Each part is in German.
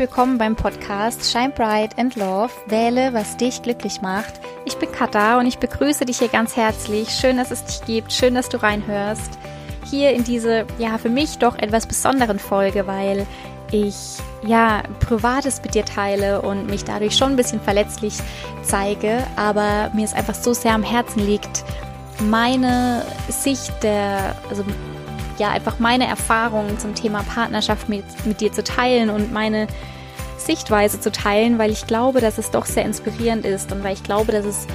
willkommen beim Podcast Shine Bright and Love. Wähle, was dich glücklich macht. Ich bin Katha und ich begrüße dich hier ganz herzlich. Schön, dass es dich gibt. Schön, dass du reinhörst. Hier in diese, ja, für mich doch etwas besonderen Folge, weil ich, ja, Privates mit dir teile und mich dadurch schon ein bisschen verletzlich zeige, aber mir es einfach so sehr am Herzen liegt, meine Sicht der, also ja einfach meine Erfahrungen zum Thema Partnerschaft mit, mit dir zu teilen und meine Sichtweise zu teilen, weil ich glaube, dass es doch sehr inspirierend ist und weil ich glaube, dass es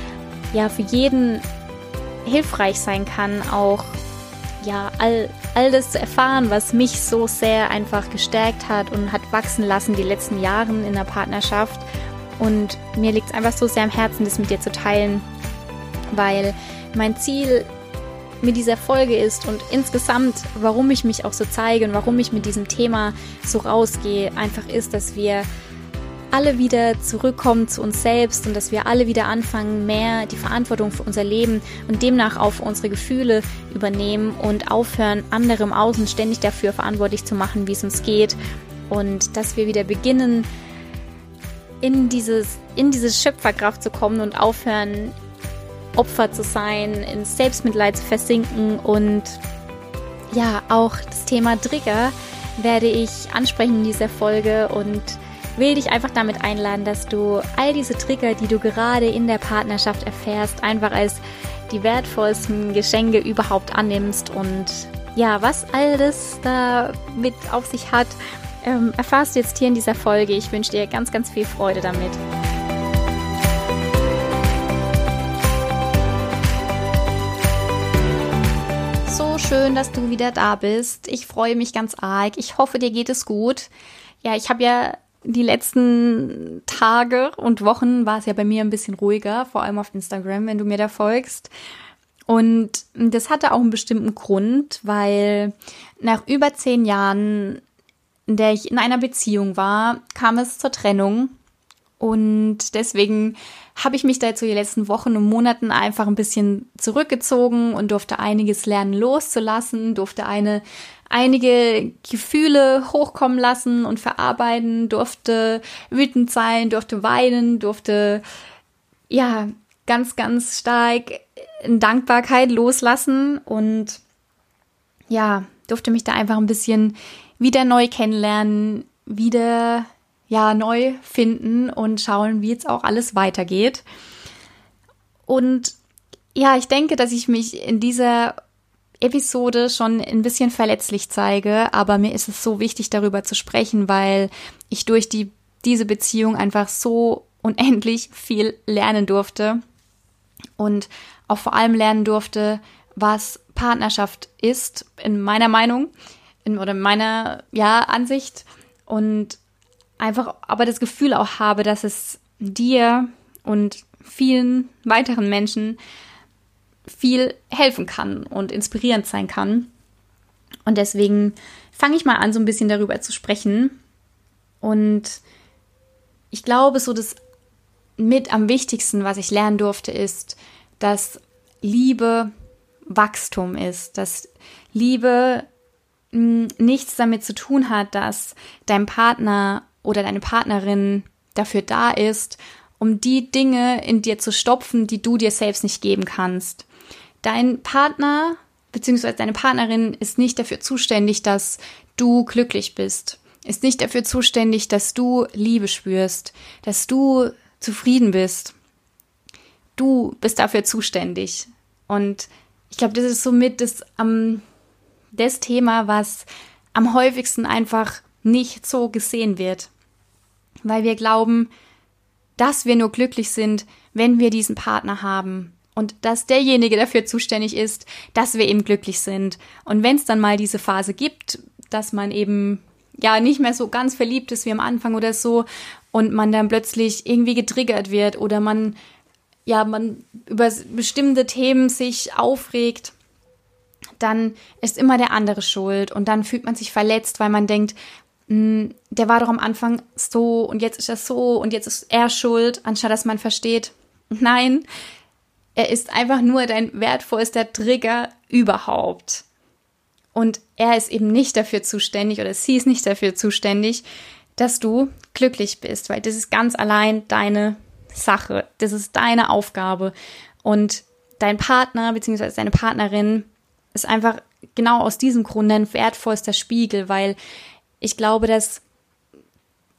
ja für jeden hilfreich sein kann, auch ja all, all das zu erfahren, was mich so sehr einfach gestärkt hat und hat wachsen lassen die letzten Jahre in der Partnerschaft. Und mir liegt es einfach so sehr am Herzen, das mit dir zu teilen, weil mein Ziel mit dieser Folge ist und insgesamt, warum ich mich auch so zeige und warum ich mit diesem Thema so rausgehe, einfach ist, dass wir alle wieder zurückkommen zu uns selbst und dass wir alle wieder anfangen, mehr die Verantwortung für unser Leben und demnach auch für unsere Gefühle übernehmen und aufhören, andere im Außen ständig dafür verantwortlich zu machen, wie es uns geht. Und dass wir wieder beginnen, in dieses, in diese Schöpferkraft zu kommen und aufhören, Opfer zu sein, ins Selbstmitleid zu versinken und ja, auch das Thema Trigger werde ich ansprechen in dieser Folge und will dich einfach damit einladen, dass du all diese Trigger, die du gerade in der Partnerschaft erfährst, einfach als die wertvollsten Geschenke überhaupt annimmst und ja, was all das da mit auf sich hat, ähm, erfahrst du jetzt hier in dieser Folge. Ich wünsche dir ganz, ganz viel Freude damit. Schön, dass du wieder da bist. Ich freue mich ganz arg. Ich hoffe, dir geht es gut. Ja, ich habe ja die letzten Tage und Wochen war es ja bei mir ein bisschen ruhiger, vor allem auf Instagram, wenn du mir da folgst. Und das hatte auch einen bestimmten Grund, weil nach über zehn Jahren, in der ich in einer Beziehung war, kam es zur Trennung. Und deswegen habe ich mich da jetzt so die letzten Wochen und Monaten einfach ein bisschen zurückgezogen und durfte einiges lernen loszulassen, durfte eine einige Gefühle hochkommen lassen und verarbeiten, durfte wütend sein, durfte weinen, durfte ja ganz, ganz stark in Dankbarkeit loslassen und ja, durfte mich da einfach ein bisschen wieder neu kennenlernen, wieder ja neu finden und schauen, wie jetzt auch alles weitergeht. Und ja, ich denke, dass ich mich in dieser Episode schon ein bisschen verletzlich zeige, aber mir ist es so wichtig, darüber zu sprechen, weil ich durch die, diese Beziehung einfach so unendlich viel lernen durfte und auch vor allem lernen durfte, was Partnerschaft ist, in meiner Meinung in, oder in meiner ja, Ansicht und einfach aber das Gefühl auch habe, dass es dir und vielen weiteren Menschen viel helfen kann und inspirierend sein kann. Und deswegen fange ich mal an, so ein bisschen darüber zu sprechen. Und ich glaube, so das mit am wichtigsten, was ich lernen durfte, ist, dass Liebe Wachstum ist, dass Liebe hm, nichts damit zu tun hat, dass dein Partner oder deine Partnerin dafür da ist, um die Dinge in dir zu stopfen, die du dir selbst nicht geben kannst. Dein Partner bzw. deine Partnerin ist nicht dafür zuständig, dass du glücklich bist, ist nicht dafür zuständig, dass du Liebe spürst, dass du zufrieden bist. Du bist dafür zuständig. Und ich glaube, das ist somit das, um, das Thema, was am häufigsten einfach nicht so gesehen wird weil wir glauben, dass wir nur glücklich sind, wenn wir diesen Partner haben und dass derjenige dafür zuständig ist, dass wir eben glücklich sind. Und wenn es dann mal diese Phase gibt, dass man eben ja nicht mehr so ganz verliebt ist wie am Anfang oder so und man dann plötzlich irgendwie getriggert wird oder man ja man über bestimmte Themen sich aufregt, dann ist immer der andere schuld und dann fühlt man sich verletzt, weil man denkt, der war doch am Anfang so und jetzt ist er so und jetzt ist er schuld, anstatt dass man versteht, nein, er ist einfach nur dein wertvollster Trigger überhaupt. Und er ist eben nicht dafür zuständig oder sie ist nicht dafür zuständig, dass du glücklich bist, weil das ist ganz allein deine Sache. Das ist deine Aufgabe. Und dein Partner bzw. deine Partnerin ist einfach genau aus diesem Grund ein wertvollster Spiegel, weil ich glaube, dass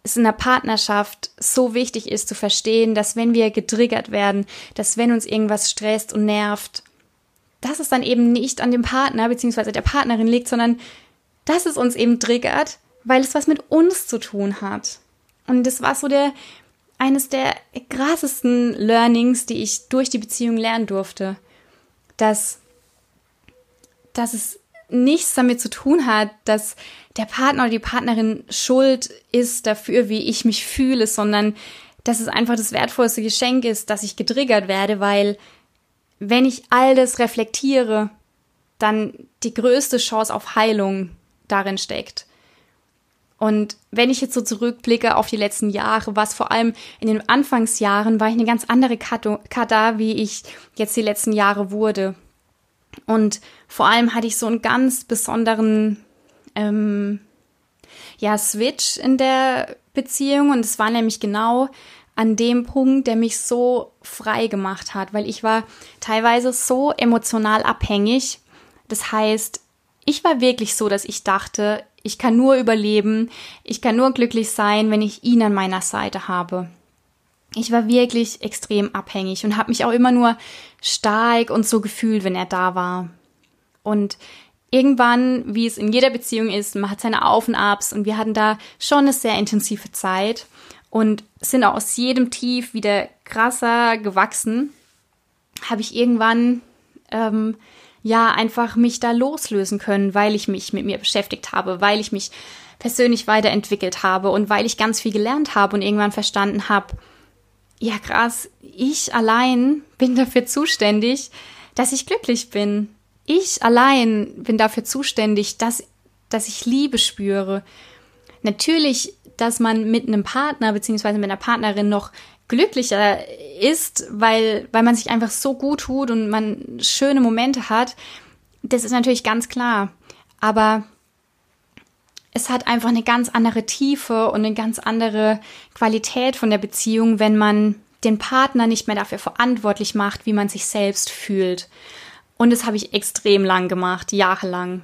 es in der Partnerschaft so wichtig ist zu verstehen, dass wenn wir getriggert werden, dass wenn uns irgendwas stresst und nervt, dass es dann eben nicht an dem Partner bzw. der Partnerin liegt, sondern dass es uns eben triggert, weil es was mit uns zu tun hat. Und das war so der eines der krassesten Learnings, die ich durch die Beziehung lernen durfte, dass dass es nichts damit zu tun hat, dass der Partner oder die Partnerin schuld ist dafür, wie ich mich fühle, sondern dass es einfach das wertvollste Geschenk ist, dass ich getriggert werde, weil wenn ich all das reflektiere, dann die größte Chance auf Heilung darin steckt. Und wenn ich jetzt so zurückblicke auf die letzten Jahre, was vor allem in den Anfangsjahren war ich eine ganz andere Kata, wie ich jetzt die letzten Jahre wurde. Und vor allem hatte ich so einen ganz besonderen ähm, ja, Switch in der Beziehung und es war nämlich genau an dem Punkt, der mich so frei gemacht hat, weil ich war teilweise so emotional abhängig. Das heißt, ich war wirklich so, dass ich dachte, ich kann nur überleben, ich kann nur glücklich sein, wenn ich ihn an meiner Seite habe. Ich war wirklich extrem abhängig und habe mich auch immer nur stark und so gefühlt, wenn er da war. Und irgendwann, wie es in jeder Beziehung ist, man hat seine Auf und Abs und wir hatten da schon eine sehr intensive Zeit und sind auch aus jedem Tief wieder krasser gewachsen, habe ich irgendwann ähm, ja einfach mich da loslösen können, weil ich mich mit mir beschäftigt habe, weil ich mich persönlich weiterentwickelt habe und weil ich ganz viel gelernt habe und irgendwann verstanden habe, ja krass, ich allein bin dafür zuständig, dass ich glücklich bin. Ich allein bin dafür zuständig, dass, dass ich Liebe spüre. Natürlich, dass man mit einem Partner beziehungsweise mit einer Partnerin noch glücklicher ist, weil, weil man sich einfach so gut tut und man schöne Momente hat, das ist natürlich ganz klar. Aber es hat einfach eine ganz andere Tiefe und eine ganz andere Qualität von der Beziehung, wenn man den Partner nicht mehr dafür verantwortlich macht, wie man sich selbst fühlt. Und das habe ich extrem lang gemacht, jahrelang.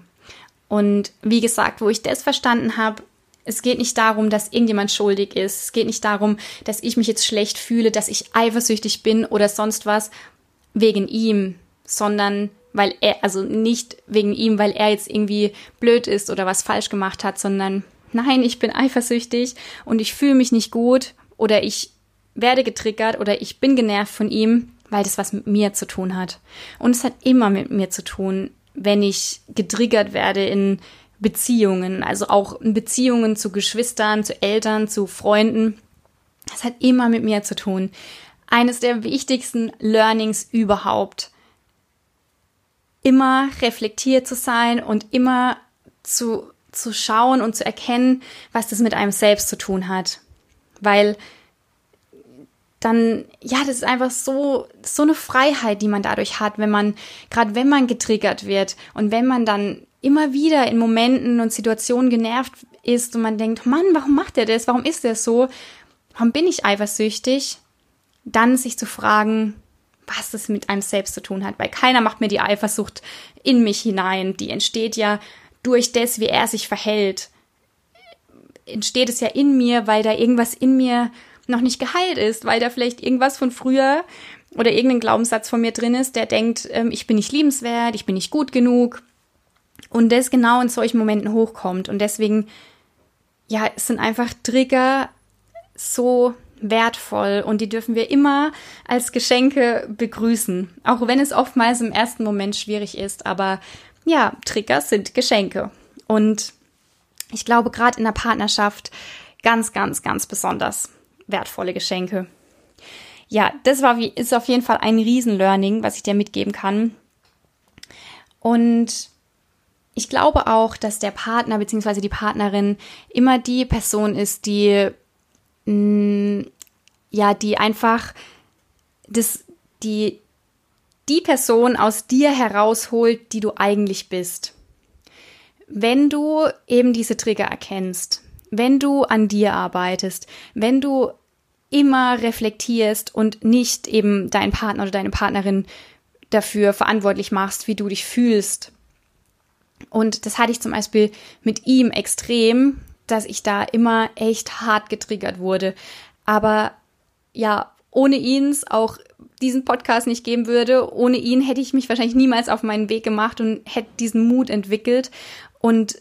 Und wie gesagt, wo ich das verstanden habe, es geht nicht darum, dass irgendjemand schuldig ist. Es geht nicht darum, dass ich mich jetzt schlecht fühle, dass ich eifersüchtig bin oder sonst was wegen ihm, sondern weil er, also nicht wegen ihm, weil er jetzt irgendwie blöd ist oder was falsch gemacht hat, sondern nein, ich bin eifersüchtig und ich fühle mich nicht gut oder ich werde getriggert oder ich bin genervt von ihm, weil das was mit mir zu tun hat. Und es hat immer mit mir zu tun, wenn ich getriggert werde in Beziehungen, also auch in Beziehungen zu Geschwistern, zu Eltern, zu Freunden. Es hat immer mit mir zu tun. Eines der wichtigsten Learnings überhaupt immer reflektiert zu sein und immer zu, zu schauen und zu erkennen, was das mit einem selbst zu tun hat. Weil dann, ja, das ist einfach so, so eine Freiheit, die man dadurch hat, wenn man, gerade wenn man getriggert wird und wenn man dann immer wieder in Momenten und Situationen genervt ist und man denkt, Mann, warum macht er das? Warum ist er so? Warum bin ich eifersüchtig? Dann sich zu fragen, was das mit einem selbst zu tun hat, weil keiner macht mir die Eifersucht in mich hinein. Die entsteht ja durch das, wie er sich verhält. Entsteht es ja in mir, weil da irgendwas in mir noch nicht geheilt ist, weil da vielleicht irgendwas von früher oder irgendein Glaubenssatz von mir drin ist, der denkt, ähm, ich bin nicht liebenswert, ich bin nicht gut genug. Und das genau in solchen Momenten hochkommt. Und deswegen, ja, es sind einfach Trigger so wertvoll und die dürfen wir immer als Geschenke begrüßen, auch wenn es oftmals im ersten Moment schwierig ist. Aber ja, Trigger sind Geschenke und ich glaube gerade in der Partnerschaft ganz, ganz, ganz besonders wertvolle Geschenke. Ja, das war wie, ist auf jeden Fall ein Riesen-Learning, was ich dir mitgeben kann. Und ich glaube auch, dass der Partner bzw. die Partnerin immer die Person ist, die mh, ja, die einfach das, die, die Person aus dir herausholt, die du eigentlich bist. Wenn du eben diese Trigger erkennst, wenn du an dir arbeitest, wenn du immer reflektierst und nicht eben deinen Partner oder deine Partnerin dafür verantwortlich machst, wie du dich fühlst. Und das hatte ich zum Beispiel mit ihm extrem, dass ich da immer echt hart getriggert wurde. Aber ja, ohne ihn auch diesen Podcast nicht geben würde, ohne ihn hätte ich mich wahrscheinlich niemals auf meinen Weg gemacht und hätte diesen Mut entwickelt. Und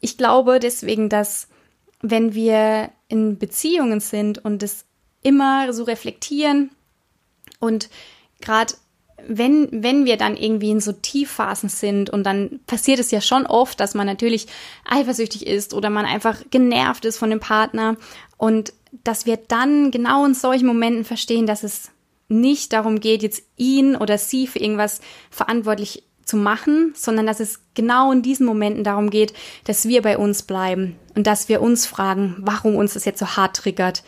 ich glaube deswegen, dass wenn wir in Beziehungen sind und es immer so reflektieren und gerade wenn, wenn wir dann irgendwie in so Tiefphasen sind und dann passiert es ja schon oft, dass man natürlich eifersüchtig ist oder man einfach genervt ist von dem Partner und dass wir dann genau in solchen Momenten verstehen, dass es nicht darum geht, jetzt ihn oder sie für irgendwas verantwortlich zu machen, sondern dass es genau in diesen Momenten darum geht, dass wir bei uns bleiben und dass wir uns fragen, warum uns das jetzt so hart triggert.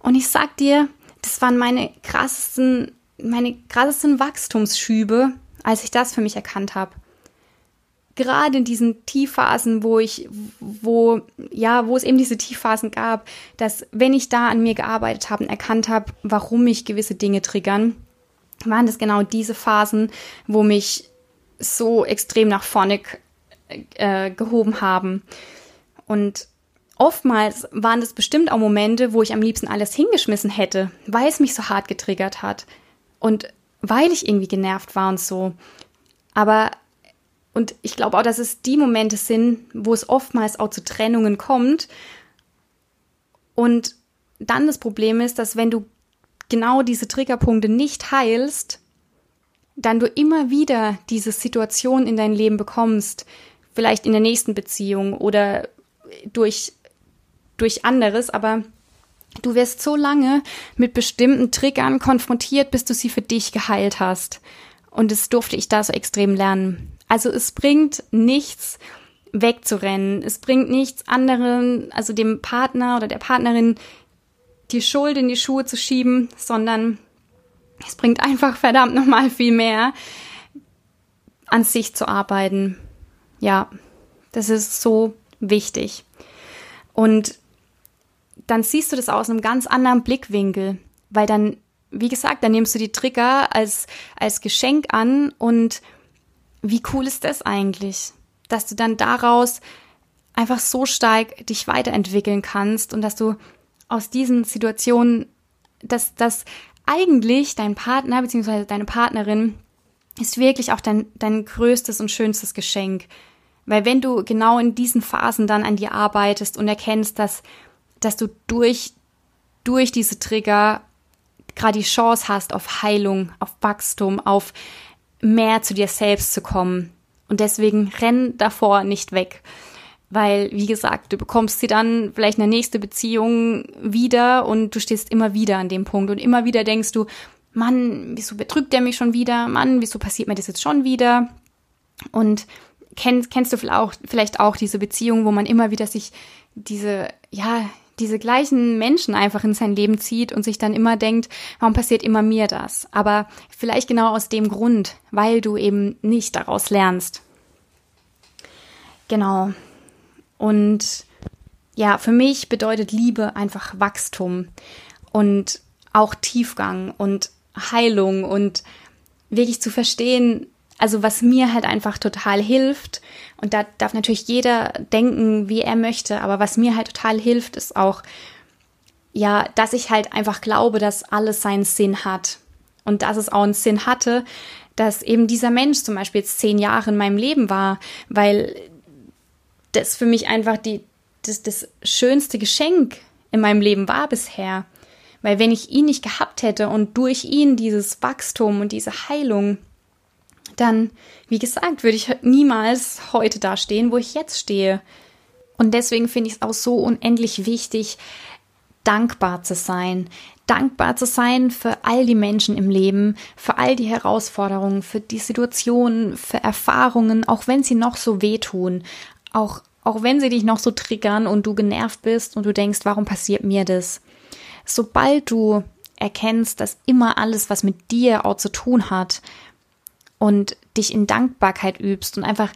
Und ich sag dir, das waren meine krassesten, meine krassesten Wachstumsschübe, als ich das für mich erkannt habe. Gerade in diesen Tiefphasen, wo ich, wo, ja, wo es eben diese Tiefphasen gab, dass wenn ich da an mir gearbeitet habe und erkannt habe, warum mich gewisse Dinge triggern, waren das genau diese Phasen, wo mich so extrem nach vorne äh, gehoben haben. Und oftmals waren das bestimmt auch Momente, wo ich am liebsten alles hingeschmissen hätte, weil es mich so hart getriggert hat und weil ich irgendwie genervt war und so. Aber und ich glaube auch, dass es die Momente sind, wo es oftmals auch zu Trennungen kommt. Und dann das Problem ist, dass wenn du genau diese Triggerpunkte nicht heilst, dann du immer wieder diese Situation in dein Leben bekommst, vielleicht in der nächsten Beziehung oder durch, durch anderes, aber du wirst so lange mit bestimmten Triggern konfrontiert, bis du sie für dich geheilt hast. Und das durfte ich da so extrem lernen. Also es bringt nichts, wegzurennen. Es bringt nichts anderen, also dem Partner oder der Partnerin die Schuld in die Schuhe zu schieben, sondern es bringt einfach verdammt nochmal viel mehr, an sich zu arbeiten. Ja, das ist so wichtig. Und dann siehst du das aus einem ganz anderen Blickwinkel, weil dann, wie gesagt, dann nimmst du die Trigger als, als Geschenk an und wie cool ist das eigentlich, dass du dann daraus einfach so stark dich weiterentwickeln kannst und dass du aus diesen Situationen, dass, dass eigentlich dein Partner bzw. deine Partnerin ist wirklich auch dein, dein größtes und schönstes Geschenk. Weil wenn du genau in diesen Phasen dann an dir arbeitest und erkennst, dass, dass du durch, durch diese Trigger gerade die Chance hast auf Heilung, auf Wachstum, auf mehr zu dir selbst zu kommen. Und deswegen renn davor nicht weg. Weil, wie gesagt, du bekommst sie dann vielleicht in der nächsten Beziehung wieder und du stehst immer wieder an dem Punkt und immer wieder denkst du, Mann, wieso betrügt der mich schon wieder? Mann, wieso passiert mir das jetzt schon wieder? Und kennst, kennst du vielleicht auch, vielleicht auch diese Beziehung, wo man immer wieder sich diese, ja, diese gleichen Menschen einfach in sein Leben zieht und sich dann immer denkt, warum passiert immer mir das? Aber vielleicht genau aus dem Grund, weil du eben nicht daraus lernst. Genau. Und ja, für mich bedeutet Liebe einfach Wachstum und auch Tiefgang und Heilung und wirklich zu verstehen, also was mir halt einfach total hilft, und da darf natürlich jeder denken, wie er möchte, aber was mir halt total hilft, ist auch, ja, dass ich halt einfach glaube, dass alles seinen Sinn hat. Und dass es auch einen Sinn hatte, dass eben dieser Mensch zum Beispiel jetzt zehn Jahre in meinem Leben war, weil das für mich einfach die, das, das schönste Geschenk in meinem Leben war bisher. Weil wenn ich ihn nicht gehabt hätte und durch ihn dieses Wachstum und diese Heilung, dann, wie gesagt, würde ich niemals heute da stehen, wo ich jetzt stehe. Und deswegen finde ich es auch so unendlich wichtig, dankbar zu sein. Dankbar zu sein für all die Menschen im Leben, für all die Herausforderungen, für die Situationen, für Erfahrungen, auch wenn sie noch so wehtun, auch, auch wenn sie dich noch so triggern und du genervt bist und du denkst, warum passiert mir das? Sobald du erkennst, dass immer alles, was mit dir auch zu tun hat und dich in Dankbarkeit übst und einfach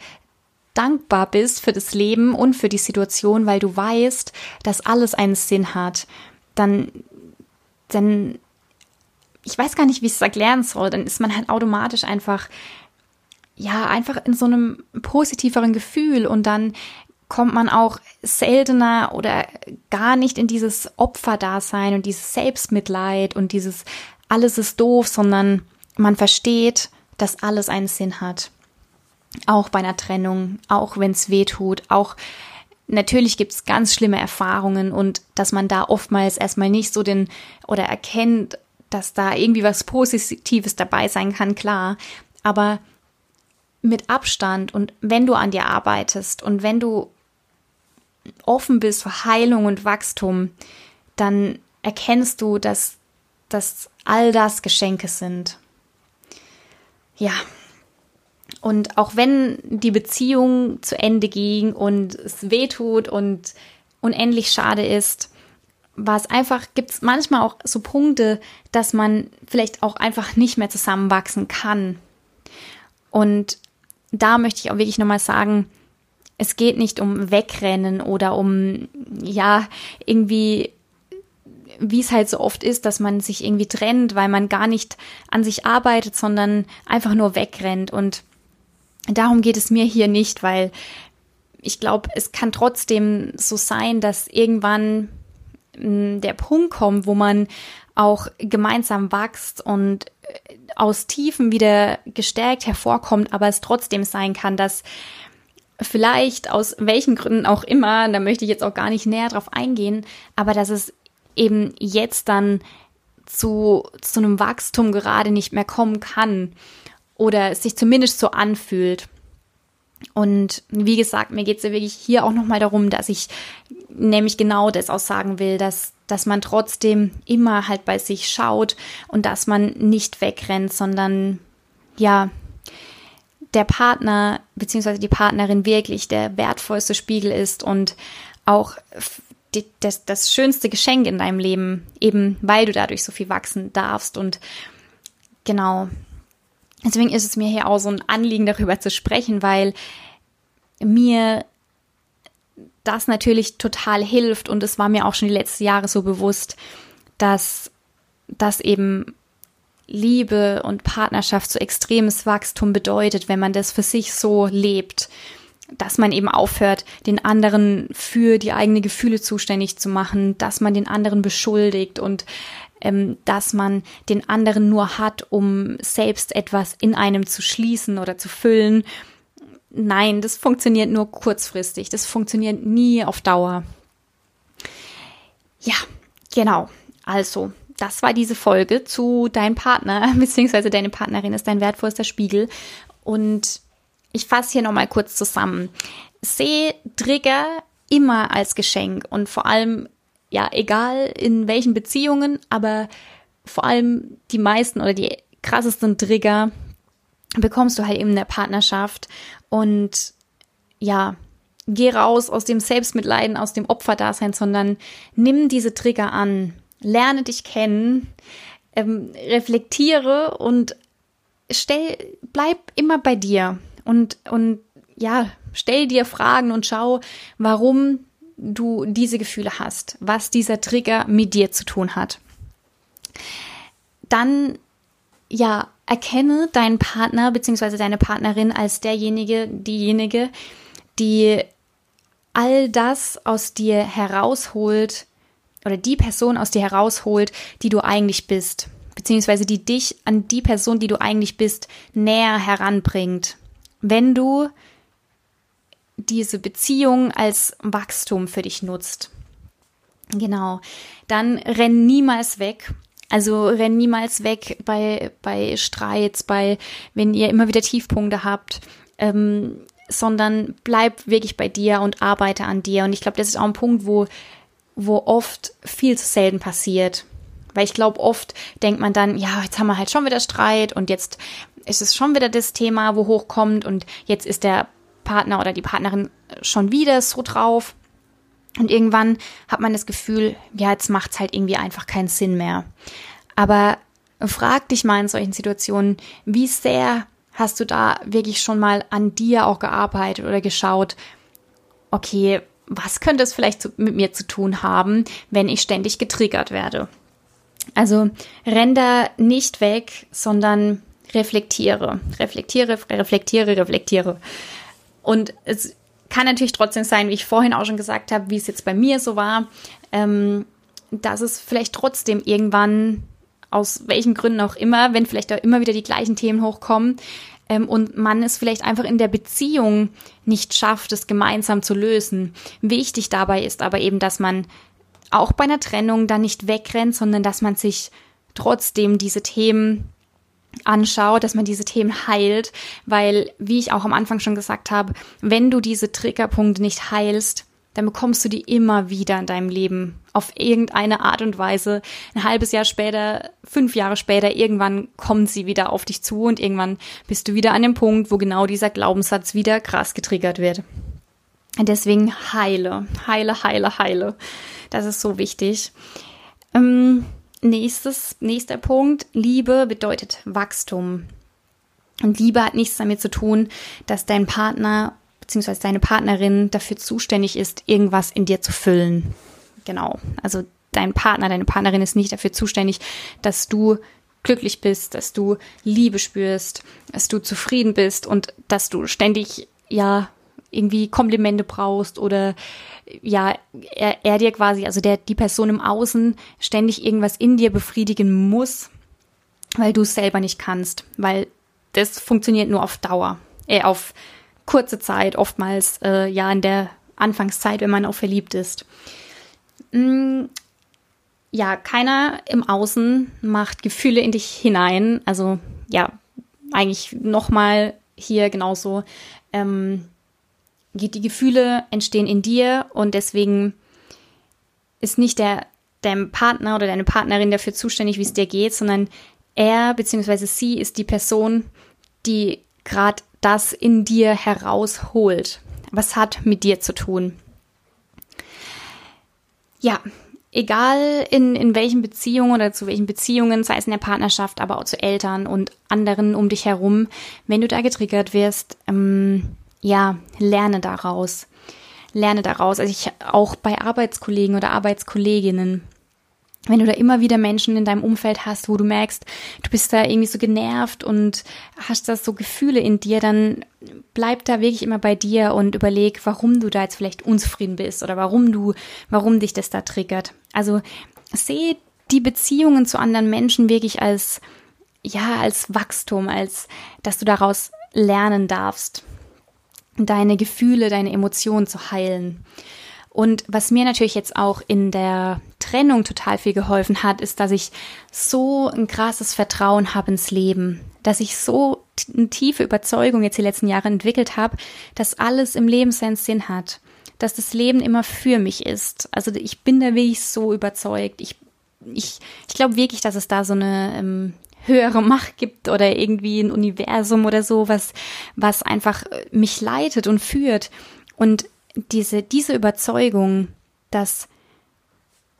dankbar bist für das Leben und für die Situation, weil du weißt, dass alles einen Sinn hat, dann, dann, ich weiß gar nicht, wie ich es erklären soll, dann ist man halt automatisch einfach, ja, einfach in so einem positiveren Gefühl und dann kommt man auch seltener oder gar nicht in dieses Opferdasein und dieses Selbstmitleid und dieses alles ist doof, sondern man versteht, dass alles einen Sinn hat. Auch bei einer Trennung, auch wenn es weh tut, auch natürlich gibt es ganz schlimme Erfahrungen und dass man da oftmals erstmal nicht so den oder erkennt, dass da irgendwie was Positives dabei sein kann, klar. Aber mit Abstand und wenn du an dir arbeitest und wenn du offen bist für Heilung und Wachstum, dann erkennst du, dass, dass all das Geschenke sind. Ja. Und auch wenn die Beziehung zu Ende ging und es wehtut und unendlich schade ist, war es einfach, gibt es manchmal auch so Punkte, dass man vielleicht auch einfach nicht mehr zusammenwachsen kann. Und da möchte ich auch wirklich nochmal sagen, es geht nicht um Wegrennen oder um, ja, irgendwie, wie es halt so oft ist, dass man sich irgendwie trennt, weil man gar nicht an sich arbeitet, sondern einfach nur wegrennt. Und darum geht es mir hier nicht, weil ich glaube, es kann trotzdem so sein, dass irgendwann hm, der Punkt kommt, wo man auch gemeinsam wächst und äh, aus Tiefen wieder gestärkt hervorkommt, aber es trotzdem sein kann, dass vielleicht aus welchen Gründen auch immer, da möchte ich jetzt auch gar nicht näher drauf eingehen, aber dass es eben jetzt dann zu, zu einem Wachstum gerade nicht mehr kommen kann oder sich zumindest so anfühlt. Und wie gesagt, mir geht es ja wirklich hier auch nochmal darum, dass ich nämlich genau das auch sagen will, dass, dass man trotzdem immer halt bei sich schaut und dass man nicht wegrennt, sondern ja, der Partner bzw. die Partnerin wirklich der wertvollste Spiegel ist und auch die, das, das schönste Geschenk in deinem Leben, eben weil du dadurch so viel wachsen darfst. Und genau, deswegen ist es mir hier auch so ein Anliegen, darüber zu sprechen, weil mir das natürlich total hilft und es war mir auch schon die letzten Jahre so bewusst, dass das eben Liebe und Partnerschaft so extremes Wachstum bedeutet, wenn man das für sich so lebt, dass man eben aufhört, den anderen für die eigenen Gefühle zuständig zu machen, dass man den anderen beschuldigt und ähm, dass man den anderen nur hat, um selbst etwas in einem zu schließen oder zu füllen. Nein, das funktioniert nur kurzfristig. Das funktioniert nie auf Dauer. Ja, genau. Also, das war diese Folge zu deinem Partner, beziehungsweise deine Partnerin ist dein wertvollster Spiegel. Und ich fasse hier nochmal kurz zusammen. Sehe Trigger immer als Geschenk und vor allem, ja, egal in welchen Beziehungen, aber vor allem die meisten oder die krassesten Trigger bekommst du halt eben in der Partnerschaft. Und ja, geh raus aus dem Selbstmitleiden, aus dem Opferdasein, sondern nimm diese Trigger an. Lerne dich kennen, ähm, reflektiere und stell, bleib immer bei dir und, und ja, stell dir Fragen und schau, warum du diese Gefühle hast, was dieser Trigger mit dir zu tun hat. Dann, ja, erkenne deinen Partner bzw. deine Partnerin als derjenige, diejenige, die all das aus dir herausholt, oder die Person aus dir herausholt, die du eigentlich bist, beziehungsweise die dich an die Person, die du eigentlich bist, näher heranbringt. Wenn du diese Beziehung als Wachstum für dich nutzt. Genau. Dann renn niemals weg. Also renn niemals weg bei, bei Streits, bei, wenn ihr immer wieder Tiefpunkte habt, ähm, sondern bleib wirklich bei dir und arbeite an dir. Und ich glaube, das ist auch ein Punkt, wo wo oft viel zu selten passiert. Weil ich glaube, oft denkt man dann, ja, jetzt haben wir halt schon wieder Streit und jetzt ist es schon wieder das Thema, wo hochkommt und jetzt ist der Partner oder die Partnerin schon wieder so drauf. Und irgendwann hat man das Gefühl, ja, jetzt macht es halt irgendwie einfach keinen Sinn mehr. Aber frag dich mal in solchen Situationen, wie sehr Hast du da wirklich schon mal an dir auch gearbeitet oder geschaut, okay, was könnte es vielleicht mit mir zu tun haben, wenn ich ständig getriggert werde? Also renn da nicht weg, sondern reflektiere, reflektiere, reflektiere, reflektiere. Und es kann natürlich trotzdem sein, wie ich vorhin auch schon gesagt habe, wie es jetzt bei mir so war, ähm, dass es vielleicht trotzdem irgendwann aus welchen Gründen auch immer, wenn vielleicht da immer wieder die gleichen Themen hochkommen ähm, und man es vielleicht einfach in der Beziehung nicht schafft, es gemeinsam zu lösen. Wichtig dabei ist aber eben, dass man auch bei einer Trennung dann nicht wegrennt, sondern dass man sich trotzdem diese Themen anschaut, dass man diese Themen heilt, weil, wie ich auch am Anfang schon gesagt habe, wenn du diese Triggerpunkte nicht heilst, dann bekommst du die immer wieder in deinem Leben auf irgendeine Art und Weise. Ein halbes Jahr später, fünf Jahre später, irgendwann kommen sie wieder auf dich zu und irgendwann bist du wieder an dem Punkt, wo genau dieser Glaubenssatz wieder krass getriggert wird. Deswegen heile, heile, heile, heile. Das ist so wichtig. Ähm, nächstes, nächster Punkt. Liebe bedeutet Wachstum. Und Liebe hat nichts damit zu tun, dass dein Partner beziehungsweise deine Partnerin dafür zuständig ist, irgendwas in dir zu füllen. Genau. Also dein Partner, deine Partnerin ist nicht dafür zuständig, dass du glücklich bist, dass du Liebe spürst, dass du zufrieden bist und dass du ständig ja irgendwie Komplimente brauchst oder ja, er, er dir quasi, also der, die Person im Außen ständig irgendwas in dir befriedigen muss, weil du es selber nicht kannst, weil das funktioniert nur auf Dauer, äh, auf kurze Zeit, oftmals äh, ja in der Anfangszeit, wenn man auch verliebt ist. Mm, ja, keiner im Außen macht Gefühle in dich hinein. Also ja, eigentlich nochmal hier genauso. Ähm, die Gefühle entstehen in dir und deswegen ist nicht der dein Partner oder deine Partnerin dafür zuständig, wie es dir geht, sondern er bzw. sie ist die Person, die gerade das in dir herausholt. Was hat mit dir zu tun? Ja, egal in, in welchen Beziehungen oder zu welchen Beziehungen, sei es in der Partnerschaft, aber auch zu Eltern und anderen um dich herum, wenn du da getriggert wirst, ähm, ja, lerne daraus. Lerne daraus. Also ich auch bei Arbeitskollegen oder Arbeitskolleginnen wenn du da immer wieder Menschen in deinem Umfeld hast, wo du merkst, du bist da irgendwie so genervt und hast da so Gefühle in dir, dann bleib da wirklich immer bei dir und überleg, warum du da jetzt vielleicht unzufrieden bist oder warum du, warum dich das da triggert. Also sehe die Beziehungen zu anderen Menschen wirklich als, ja, als Wachstum, als, dass du daraus lernen darfst, deine Gefühle, deine Emotionen zu heilen. Und was mir natürlich jetzt auch in der Trennung total viel geholfen hat, ist, dass ich so ein krasses Vertrauen habe ins Leben, dass ich so eine tiefe Überzeugung jetzt die letzten Jahre entwickelt habe, dass alles im Leben seinen Sinn hat, dass das Leben immer für mich ist. Also ich bin da wirklich so überzeugt. Ich, ich, ich glaube wirklich, dass es da so eine ähm, höhere Macht gibt oder irgendwie ein Universum oder so, was, was einfach mich leitet und führt. Und diese, diese Überzeugung, dass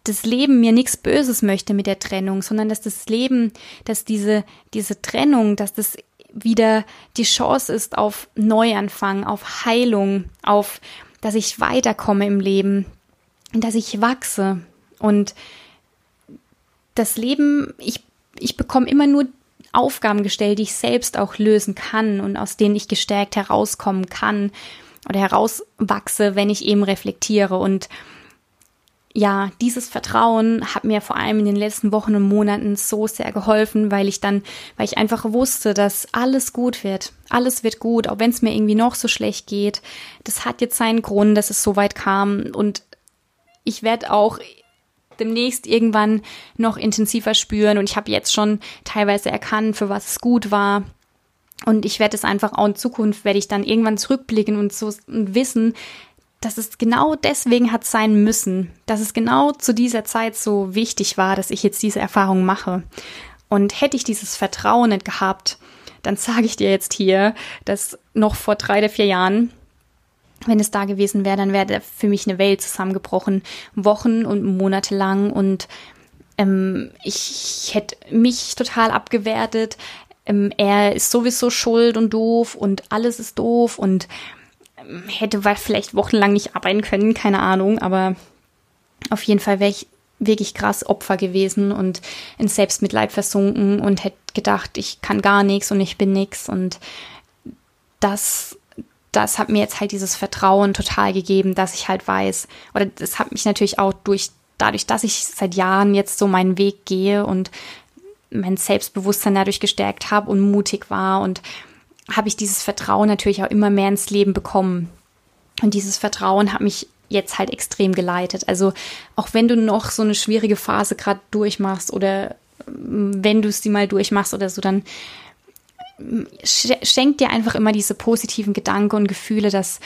das Leben mir nichts Böses möchte mit der Trennung, sondern dass das Leben, dass diese, diese Trennung, dass das wieder die Chance ist auf Neuanfang, auf Heilung, auf, dass ich weiterkomme im Leben, dass ich wachse und das Leben, ich, ich bekomme immer nur Aufgaben gestellt, die ich selbst auch lösen kann und aus denen ich gestärkt herauskommen kann oder herauswachse, wenn ich eben reflektiere. Und ja, dieses Vertrauen hat mir vor allem in den letzten Wochen und Monaten so sehr geholfen, weil ich dann, weil ich einfach wusste, dass alles gut wird. Alles wird gut, auch wenn es mir irgendwie noch so schlecht geht. Das hat jetzt seinen Grund, dass es so weit kam und ich werde auch demnächst irgendwann noch intensiver spüren und ich habe jetzt schon teilweise erkannt, für was es gut war und ich werde es einfach auch in Zukunft, werde ich dann irgendwann zurückblicken und so und wissen, dass es genau deswegen hat sein müssen, dass es genau zu dieser Zeit so wichtig war, dass ich jetzt diese Erfahrung mache. Und hätte ich dieses Vertrauen nicht gehabt, dann sage ich dir jetzt hier, dass noch vor drei oder vier Jahren, wenn es da gewesen wäre, dann wäre für mich eine Welt zusammengebrochen, Wochen und Monate lang. Und ähm, ich, ich hätte mich total abgewertet, ähm, er ist sowieso schuld und doof und alles ist doof und ähm, hätte vielleicht wochenlang nicht arbeiten können, keine Ahnung, aber auf jeden Fall wäre ich wirklich krass Opfer gewesen und in Selbstmitleid versunken und hätte gedacht, ich kann gar nichts und ich bin nichts. Und das das hat mir jetzt halt dieses Vertrauen total gegeben, dass ich halt weiß, oder das hat mich natürlich auch durch, dadurch, dass ich seit Jahren jetzt so meinen Weg gehe und mein Selbstbewusstsein dadurch gestärkt habe und mutig war und habe ich dieses Vertrauen natürlich auch immer mehr ins Leben bekommen. Und dieses Vertrauen hat mich jetzt halt extrem geleitet. Also auch wenn du noch so eine schwierige Phase gerade durchmachst oder mm, wenn du sie mal durchmachst oder so, dann schenkt dir einfach immer diese positiven Gedanken und Gefühle, dass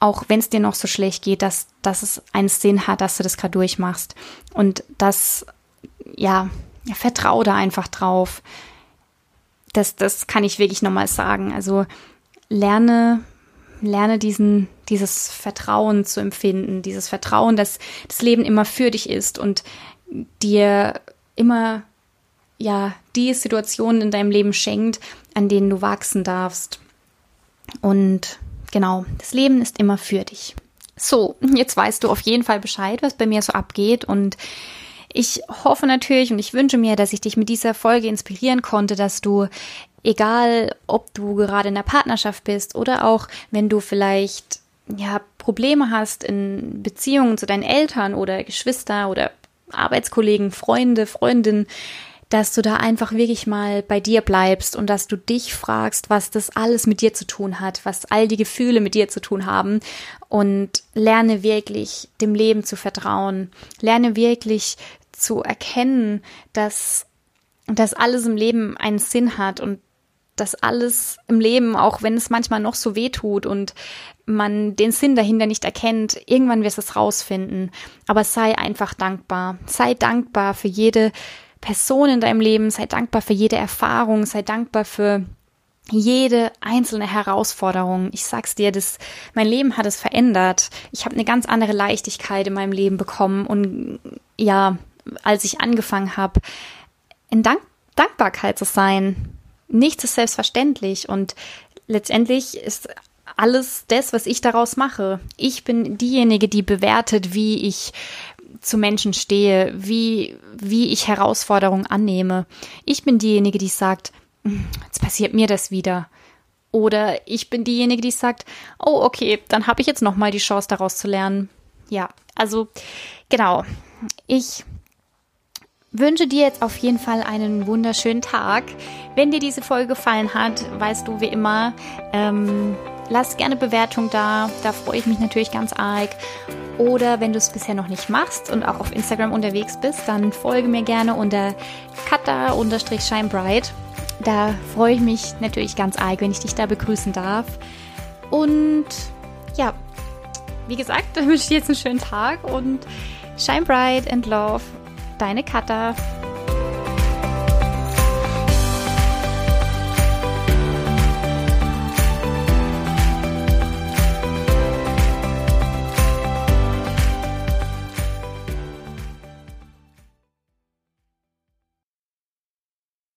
auch wenn es dir noch so schlecht geht, dass, dass es einen Sinn hat, dass du das gerade durchmachst. Und das, ja, ja, vertrau da einfach drauf. Das, das kann ich wirklich nochmal sagen. Also lerne, lerne diesen, dieses Vertrauen zu empfinden, dieses Vertrauen, dass das Leben immer für dich ist und dir immer ja, die Situationen in deinem Leben schenkt, an denen du wachsen darfst. Und genau, das Leben ist immer für dich. So, jetzt weißt du auf jeden Fall Bescheid, was bei mir so abgeht und ich hoffe natürlich und ich wünsche mir, dass ich dich mit dieser Folge inspirieren konnte, dass du, egal ob du gerade in der Partnerschaft bist oder auch wenn du vielleicht ja Probleme hast in Beziehungen zu deinen Eltern oder Geschwister oder Arbeitskollegen, Freunde, Freundinnen, dass du da einfach wirklich mal bei dir bleibst und dass du dich fragst, was das alles mit dir zu tun hat, was all die Gefühle mit dir zu tun haben und lerne wirklich dem Leben zu vertrauen, lerne wirklich zu erkennen, dass dass alles im Leben einen Sinn hat und dass alles im Leben, auch wenn es manchmal noch so weh tut und man den Sinn dahinter nicht erkennt, irgendwann wirst du es rausfinden. Aber sei einfach dankbar. Sei dankbar für jede Person in deinem Leben, sei dankbar für jede Erfahrung, sei dankbar für jede einzelne Herausforderung. Ich sag's dir, das, mein Leben hat es verändert. Ich habe eine ganz andere Leichtigkeit in meinem Leben bekommen und ja, als ich angefangen habe, in Dank Dankbarkeit zu sein. Nichts ist selbstverständlich und letztendlich ist alles das, was ich daraus mache. Ich bin diejenige, die bewertet, wie ich zu Menschen stehe, wie, wie ich Herausforderungen annehme. Ich bin diejenige, die sagt, hm, jetzt passiert mir das wieder. Oder ich bin diejenige, die sagt, oh, okay, dann habe ich jetzt nochmal die Chance, daraus zu lernen. Ja, also genau. Ich wünsche dir jetzt auf jeden Fall einen wunderschönen Tag. Wenn dir diese Folge gefallen hat, weißt du wie immer, ähm, lass gerne Bewertung da. Da freue ich mich natürlich ganz arg. Oder wenn du es bisher noch nicht machst und auch auf Instagram unterwegs bist, dann folge mir gerne unter kata-shinebright. Da freue ich mich natürlich ganz arg, wenn ich dich da begrüßen darf. Und ja, wie gesagt, wünsche ich dir jetzt einen schönen Tag und shine bright and love. Deine Kata.